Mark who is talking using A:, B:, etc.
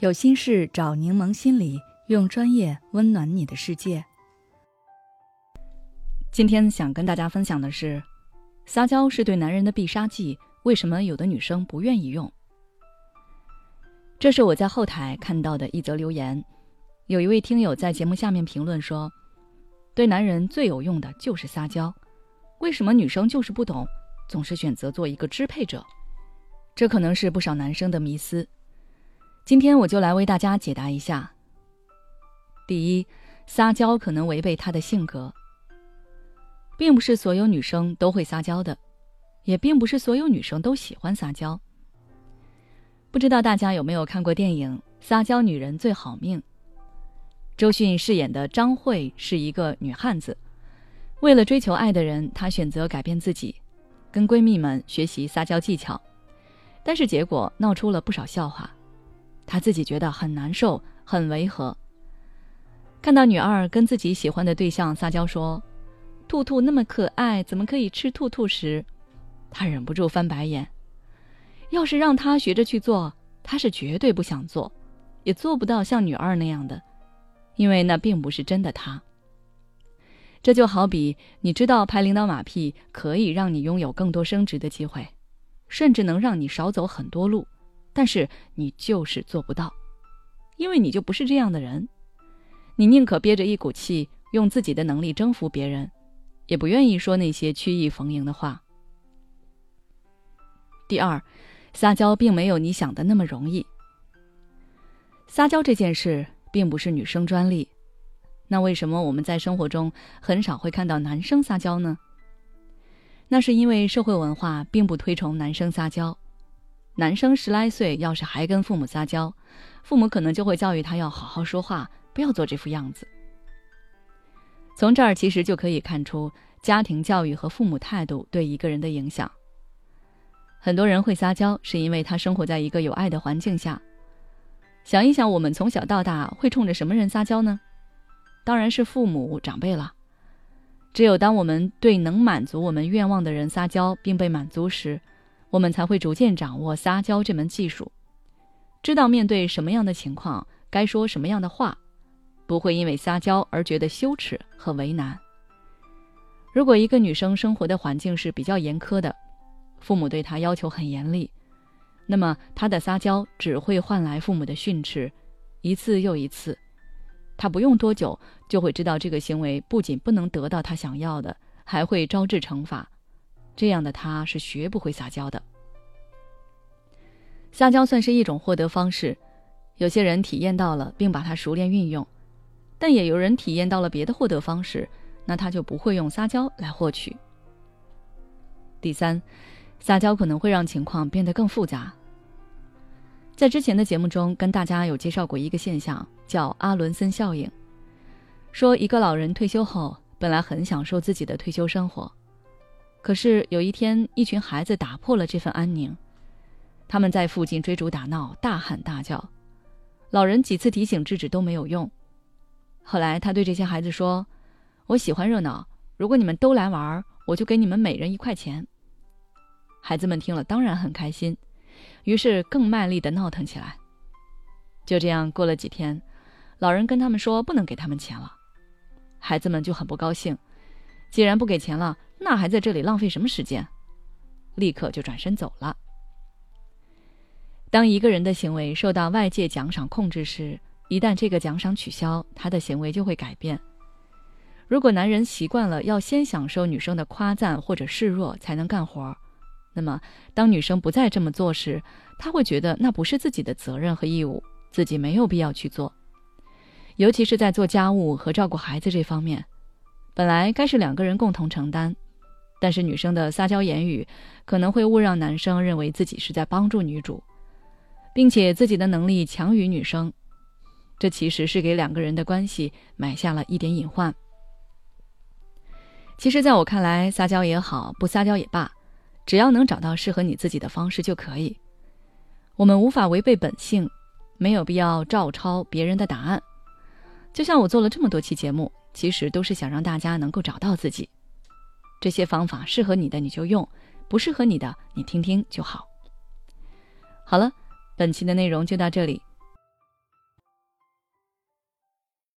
A: 有心事找柠檬心理，用专业温暖你的世界。今天想跟大家分享的是，撒娇是对男人的必杀技，为什么有的女生不愿意用？这是我在后台看到的一则留言，有一位听友在节目下面评论说，对男人最有用的就是撒娇，为什么女生就是不懂，总是选择做一个支配者？这可能是不少男生的迷思。今天我就来为大家解答一下。第一，撒娇可能违背他的性格，并不是所有女生都会撒娇的，也并不是所有女生都喜欢撒娇。不知道大家有没有看过电影《撒娇女人最好命》？周迅饰演的张慧是一个女汉子，为了追求爱的人，她选择改变自己，跟闺蜜们学习撒娇技巧，但是结果闹出了不少笑话。他自己觉得很难受，很违和。看到女二跟自己喜欢的对象撒娇说：“兔兔那么可爱，怎么可以吃兔兔时？”他忍不住翻白眼。要是让他学着去做，他是绝对不想做，也做不到像女二那样的，因为那并不是真的他。这就好比你知道拍领导马屁可以让你拥有更多升职的机会，甚至能让你少走很多路。但是你就是做不到，因为你就不是这样的人。你宁可憋着一股气，用自己的能力征服别人，也不愿意说那些曲意逢迎的话。第二，撒娇并没有你想的那么容易。撒娇这件事并不是女生专利，那为什么我们在生活中很少会看到男生撒娇呢？那是因为社会文化并不推崇男生撒娇。男生十来岁，要是还跟父母撒娇，父母可能就会教育他要好好说话，不要做这副样子。从这儿其实就可以看出家庭教育和父母态度对一个人的影响。很多人会撒娇，是因为他生活在一个有爱的环境下。想一想，我们从小到大会冲着什么人撒娇呢？当然是父母长辈了。只有当我们对能满足我们愿望的人撒娇并被满足时，我们才会逐渐掌握撒娇这门技术，知道面对什么样的情况该说什么样的话，不会因为撒娇而觉得羞耻和为难。如果一个女生生活的环境是比较严苛的，父母对她要求很严厉，那么她的撒娇只会换来父母的训斥，一次又一次。她不用多久就会知道这个行为不仅不能得到她想要的，还会招致惩罚。这样的他是学不会撒娇的。撒娇算是一种获得方式，有些人体验到了并把它熟练运用，但也有人体验到了别的获得方式，那他就不会用撒娇来获取。第三，撒娇可能会让情况变得更复杂。在之前的节目中跟大家有介绍过一个现象，叫阿伦森效应，说一个老人退休后本来很享受自己的退休生活。可是有一天，一群孩子打破了这份安宁，他们在附近追逐打闹，大喊大叫。老人几次提醒制止都没有用。后来他对这些孩子说：“我喜欢热闹，如果你们都来玩，我就给你们每人一块钱。”孩子们听了当然很开心，于是更卖力的闹腾起来。就这样过了几天，老人跟他们说不能给他们钱了，孩子们就很不高兴。既然不给钱了，那还在这里浪费什么时间？立刻就转身走了。当一个人的行为受到外界奖赏控制时，一旦这个奖赏取消，他的行为就会改变。如果男人习惯了要先享受女生的夸赞或者示弱才能干活，那么当女生不再这么做时，他会觉得那不是自己的责任和义务，自己没有必要去做。尤其是在做家务和照顾孩子这方面，本来该是两个人共同承担。但是女生的撒娇言语可能会误让男生认为自己是在帮助女主，并且自己的能力强于女生，这其实是给两个人的关系埋下了一点隐患。其实，在我看来，撒娇也好，不撒娇也罢，只要能找到适合你自己的方式就可以。我们无法违背本性，没有必要照抄别人的答案。就像我做了这么多期节目，其实都是想让大家能够找到自己。这些方法适合你的你就用，不适合你的你听听就好。好了，本期的内容就到这里。